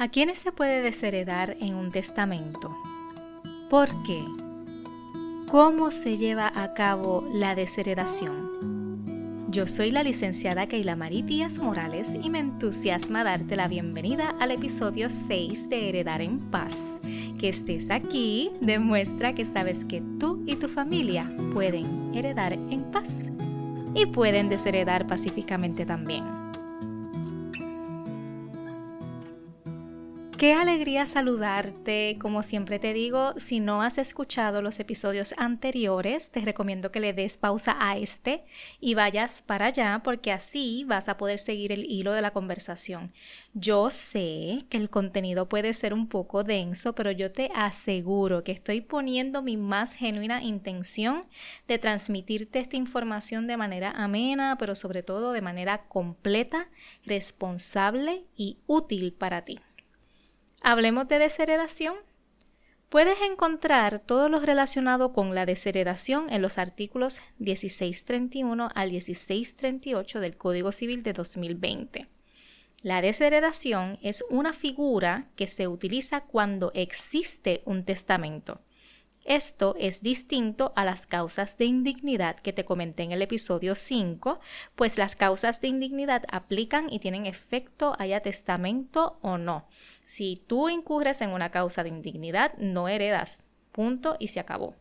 ¿A quiénes se puede desheredar en un testamento? ¿Por qué? ¿Cómo se lleva a cabo la desheredación? Yo soy la licenciada Keila Marí Díaz Morales y me entusiasma darte la bienvenida al episodio 6 de Heredar en Paz. Que estés aquí demuestra que sabes que tú y tu familia pueden heredar en paz y pueden desheredar pacíficamente también. Qué alegría saludarte. Como siempre te digo, si no has escuchado los episodios anteriores, te recomiendo que le des pausa a este y vayas para allá porque así vas a poder seguir el hilo de la conversación. Yo sé que el contenido puede ser un poco denso, pero yo te aseguro que estoy poniendo mi más genuina intención de transmitirte esta información de manera amena, pero sobre todo de manera completa, responsable y útil para ti. Hablemos de desheredación. Puedes encontrar todo lo relacionado con la desheredación en los artículos 1631 al 1638 del Código Civil de 2020. La desheredación es una figura que se utiliza cuando existe un testamento. Esto es distinto a las causas de indignidad que te comenté en el episodio 5, pues las causas de indignidad aplican y tienen efecto haya testamento o no. Si tú incurres en una causa de indignidad, no heredas. Punto y se acabó.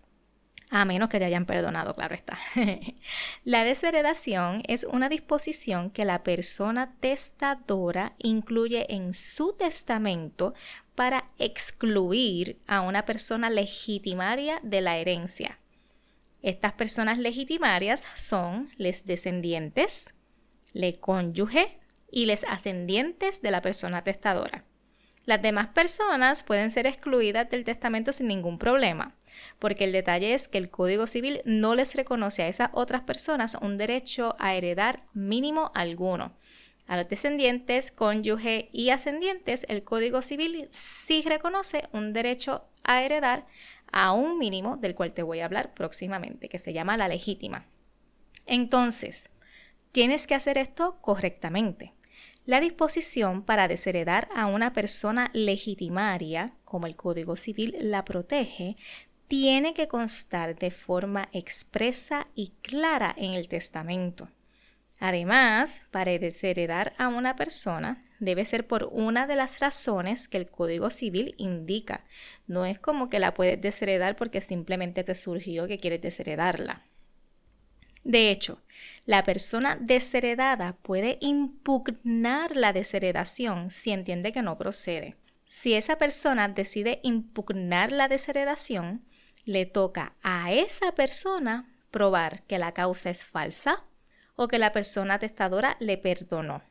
A menos que te hayan perdonado, claro está. la desheredación es una disposición que la persona testadora incluye en su testamento para excluir a una persona legitimaria de la herencia. Estas personas legitimarias son les descendientes, le cónyuge y les ascendientes de la persona testadora. Las demás personas pueden ser excluidas del testamento sin ningún problema, porque el detalle es que el Código Civil no les reconoce a esas otras personas un derecho a heredar mínimo alguno. A los descendientes, cónyuge y ascendientes, el Código Civil sí reconoce un derecho a heredar a un mínimo del cual te voy a hablar próximamente, que se llama la legítima. Entonces, tienes que hacer esto correctamente. La disposición para desheredar a una persona legitimaria, como el Código Civil la protege, tiene que constar de forma expresa y clara en el testamento. Además, para desheredar a una persona debe ser por una de las razones que el Código Civil indica. No es como que la puedes desheredar porque simplemente te surgió que quieres desheredarla. De hecho, la persona desheredada puede impugnar la desheredación si entiende que no procede. Si esa persona decide impugnar la desheredación, le toca a esa persona probar que la causa es falsa o que la persona testadora le perdonó.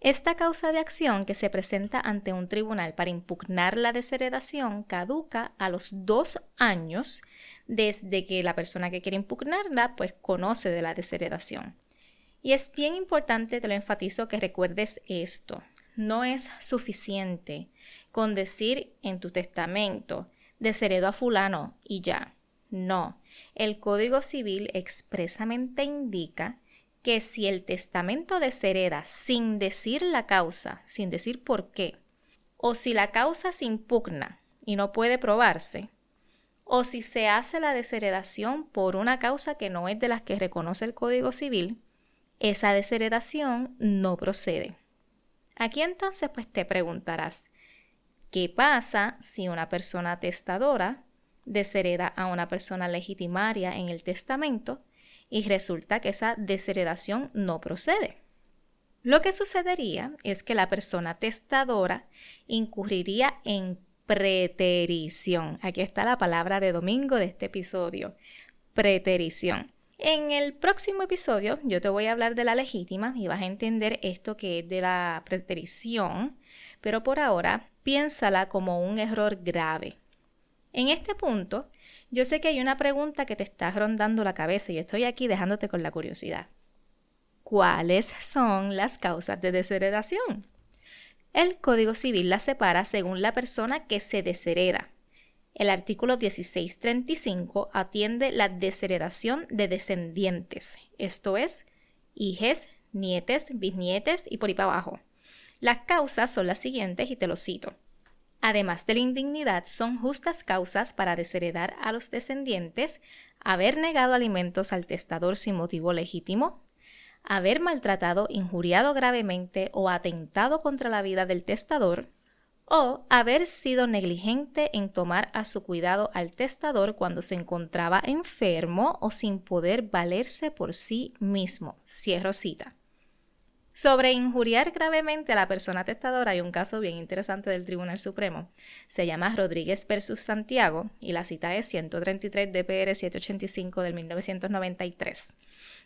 Esta causa de acción que se presenta ante un tribunal para impugnar la desheredación caduca a los dos años desde que la persona que quiere impugnarla pues conoce de la desheredación. Y es bien importante, te lo enfatizo, que recuerdes esto. No es suficiente con decir en tu testamento desheredo a fulano y ya. No. El Código Civil expresamente indica que si el testamento deshereda sin decir la causa, sin decir por qué, o si la causa se impugna y no puede probarse, o si se hace la desheredación por una causa que no es de las que reconoce el Código Civil, esa desheredación no procede. Aquí entonces pues te preguntarás, ¿qué pasa si una persona testadora deshereda a una persona legitimaria en el testamento y resulta que esa desheredación no procede. Lo que sucedería es que la persona testadora incurriría en preterición. Aquí está la palabra de domingo de este episodio, preterición. En el próximo episodio yo te voy a hablar de la legítima y vas a entender esto que es de la preterición, pero por ahora piénsala como un error grave. En este punto, yo sé que hay una pregunta que te está rondando la cabeza y estoy aquí dejándote con la curiosidad. ¿Cuáles son las causas de desheredación? El Código Civil las separa según la persona que se deshereda. El artículo 1635 atiende la desheredación de descendientes, esto es, hijes, nietes, bisnietes y por ahí para abajo. Las causas son las siguientes y te lo cito. Además de la indignidad, son justas causas para desheredar a los descendientes, haber negado alimentos al testador sin motivo legítimo, haber maltratado, injuriado gravemente o atentado contra la vida del testador, o haber sido negligente en tomar a su cuidado al testador cuando se encontraba enfermo o sin poder valerse por sí mismo. Cierro cita. Sobre injuriar gravemente a la persona testadora hay un caso bien interesante del Tribunal Supremo. Se llama Rodríguez versus Santiago y la cita es 133 DPR 785 del 1993.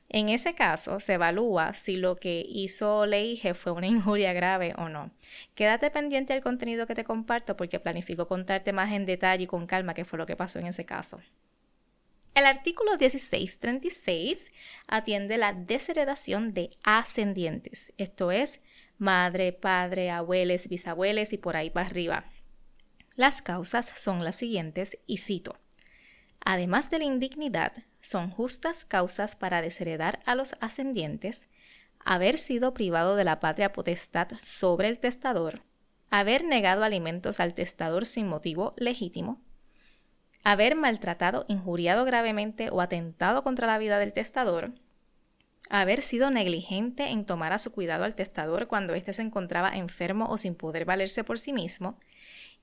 En ese caso se evalúa si lo que hizo Leige fue una injuria grave o no. Quédate pendiente del contenido que te comparto porque planifico contarte más en detalle y con calma qué fue lo que pasó en ese caso. El artículo 1636 atiende la desheredación de ascendientes, esto es, madre, padre, abuelos, bisabuelos y por ahí para arriba. Las causas son las siguientes y cito. Además de la indignidad, son justas causas para desheredar a los ascendientes, haber sido privado de la patria potestad sobre el testador, haber negado alimentos al testador sin motivo legítimo, haber maltratado, injuriado gravemente o atentado contra la vida del testador, haber sido negligente en tomar a su cuidado al testador cuando éste se encontraba enfermo o sin poder valerse por sí mismo,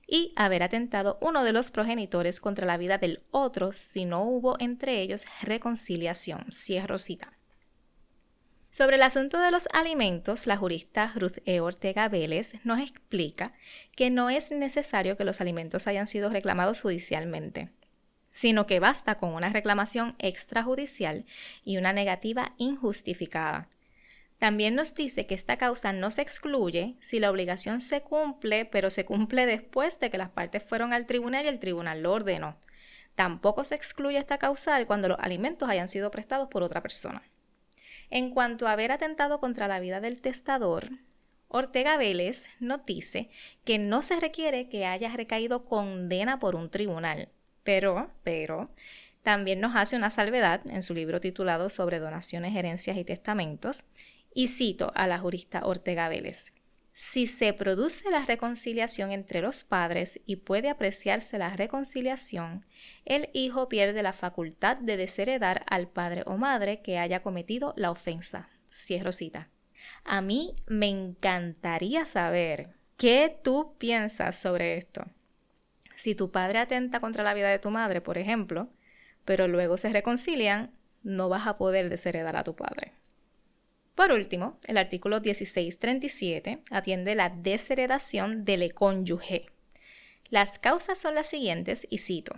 y haber atentado uno de los progenitores contra la vida del otro si no hubo entre ellos reconciliación. Cierro cita. Sobre el asunto de los alimentos, la jurista Ruth E. Ortega Vélez nos explica que no es necesario que los alimentos hayan sido reclamados judicialmente, sino que basta con una reclamación extrajudicial y una negativa injustificada. También nos dice que esta causa no se excluye si la obligación se cumple, pero se cumple después de que las partes fueron al tribunal y el tribunal lo ordenó. Tampoco se excluye esta causal cuando los alimentos hayan sido prestados por otra persona. En cuanto a haber atentado contra la vida del testador, Ortega Vélez nos dice que no se requiere que haya recaído condena por un tribunal, pero, pero, también nos hace una salvedad en su libro titulado sobre donaciones, herencias y testamentos, y cito a la jurista Ortega Vélez. Si se produce la reconciliación entre los padres y puede apreciarse la reconciliación, el hijo pierde la facultad de desheredar al padre o madre que haya cometido la ofensa. Cierro cita. A mí me encantaría saber qué tú piensas sobre esto. Si tu padre atenta contra la vida de tu madre, por ejemplo, pero luego se reconcilian, no vas a poder desheredar a tu padre. Por último, el artículo 1637 atiende la desheredación del cónyuge. Las causas son las siguientes y cito.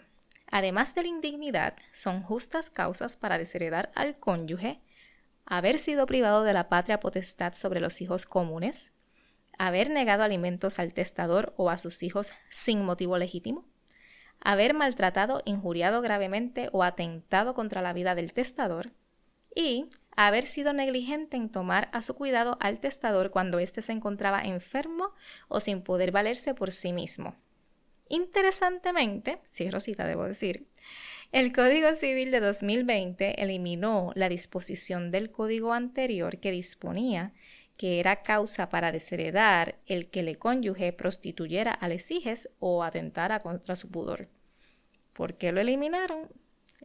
Además de la indignidad, son justas causas para desheredar al cónyuge, haber sido privado de la patria potestad sobre los hijos comunes, haber negado alimentos al testador o a sus hijos sin motivo legítimo, haber maltratado, injuriado gravemente o atentado contra la vida del testador, y haber sido negligente en tomar a su cuidado al testador cuando éste se encontraba enfermo o sin poder valerse por sí mismo. Interesantemente, sí, Rosita, debo decir, el Código Civil de 2020 eliminó la disposición del código anterior que disponía que era causa para desheredar el que le cónyuge prostituyera a les o atentara contra su pudor. ¿Por qué lo eliminaron?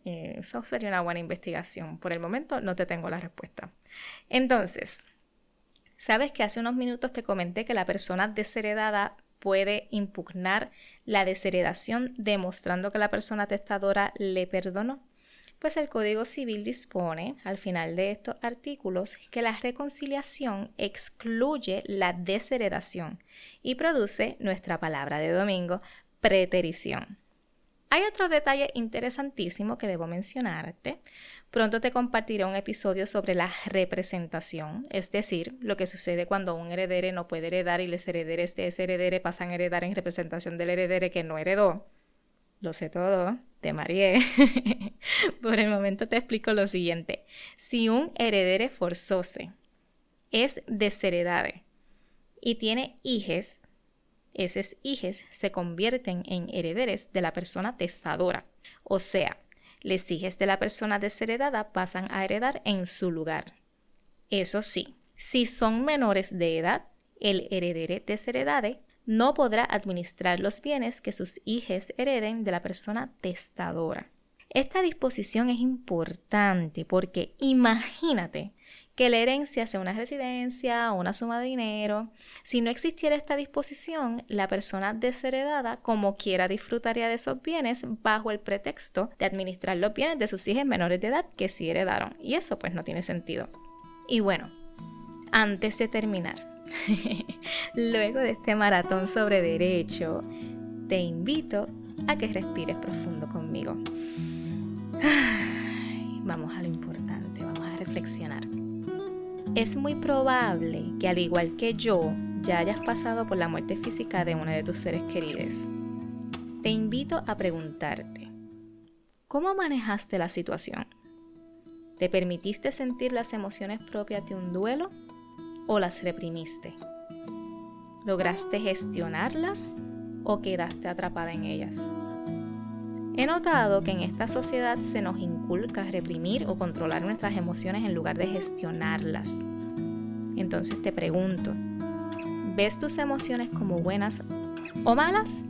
Eh, eso sería una buena investigación. Por el momento no te tengo la respuesta. Entonces, ¿sabes que hace unos minutos te comenté que la persona desheredada puede impugnar la desheredación demostrando que la persona testadora le perdonó? Pues el Código Civil dispone, al final de estos artículos, que la reconciliación excluye la desheredación y produce nuestra palabra de domingo, preterición. Hay otro detalle interesantísimo que debo mencionarte. Pronto te compartiré un episodio sobre la representación, es decir, lo que sucede cuando un heredero no puede heredar y los herederes de ese heredero pasan a heredar en representación del heredero que no heredó. Lo sé todo, te mareé. Por el momento te explico lo siguiente. Si un heredero forzoso es desheredado y tiene hijes, esos hijos se convierten en herederes de la persona testadora. O sea, los hijos de la persona desheredada pasan a heredar en su lugar. Eso sí, si son menores de edad El heredere desheredade no podrá administrar los bienes que sus hijos hereden de la persona testadora. Esta disposición es importante porque imagínate que la herencia sea una residencia o una suma de dinero. Si no existiera esta disposición, la persona desheredada como quiera disfrutaría de esos bienes bajo el pretexto de administrar los bienes de sus hijos menores de edad que sí heredaron. Y eso pues no tiene sentido. Y bueno, antes de terminar, luego de este maratón sobre derecho, te invito a que respires profundo conmigo. Vamos a lo importante, vamos a reflexionar. Es muy probable que al igual que yo, ya hayas pasado por la muerte física de uno de tus seres queridos. Te invito a preguntarte, ¿cómo manejaste la situación? ¿Te permitiste sentir las emociones propias de un duelo o las reprimiste? ¿Lograste gestionarlas o quedaste atrapada en ellas? He notado que en esta sociedad se nos inculca reprimir o controlar nuestras emociones en lugar de gestionarlas. Entonces te pregunto, ¿ves tus emociones como buenas o malas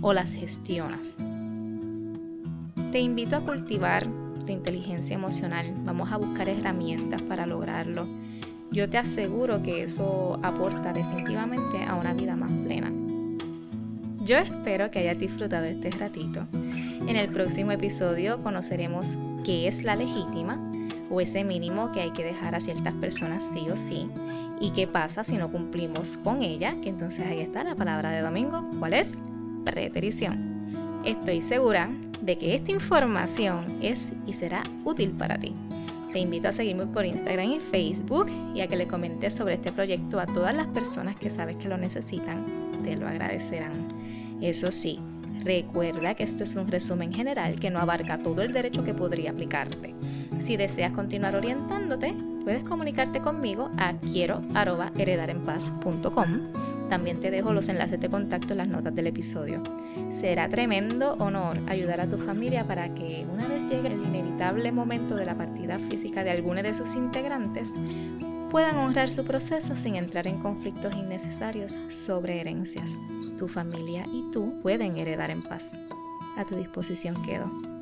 o las gestionas? Te invito a cultivar la inteligencia emocional. Vamos a buscar herramientas para lograrlo. Yo te aseguro que eso aporta definitivamente a una vida más plena. Yo espero que hayas disfrutado este ratito en el próximo episodio conoceremos qué es la legítima o ese mínimo que hay que dejar a ciertas personas sí o sí y qué pasa si no cumplimos con ella, que entonces ahí está la palabra de domingo, ¿cuál es? Preterición. Estoy segura de que esta información es y será útil para ti. Te invito a seguirme por Instagram y Facebook y a que le comentes sobre este proyecto a todas las personas que sabes que lo necesitan. Te lo agradecerán. Eso sí, Recuerda que esto es un resumen general que no abarca todo el derecho que podría aplicarte. Si deseas continuar orientándote, puedes comunicarte conmigo a quiero@heredarenpaz.com. También te dejo los enlaces de contacto en las notas del episodio. Será tremendo honor ayudar a tu familia para que una vez llegue el inevitable momento de la partida física de alguno de sus integrantes, puedan honrar su proceso sin entrar en conflictos innecesarios sobre herencias tu familia y tú pueden heredar en paz. A tu disposición quedo.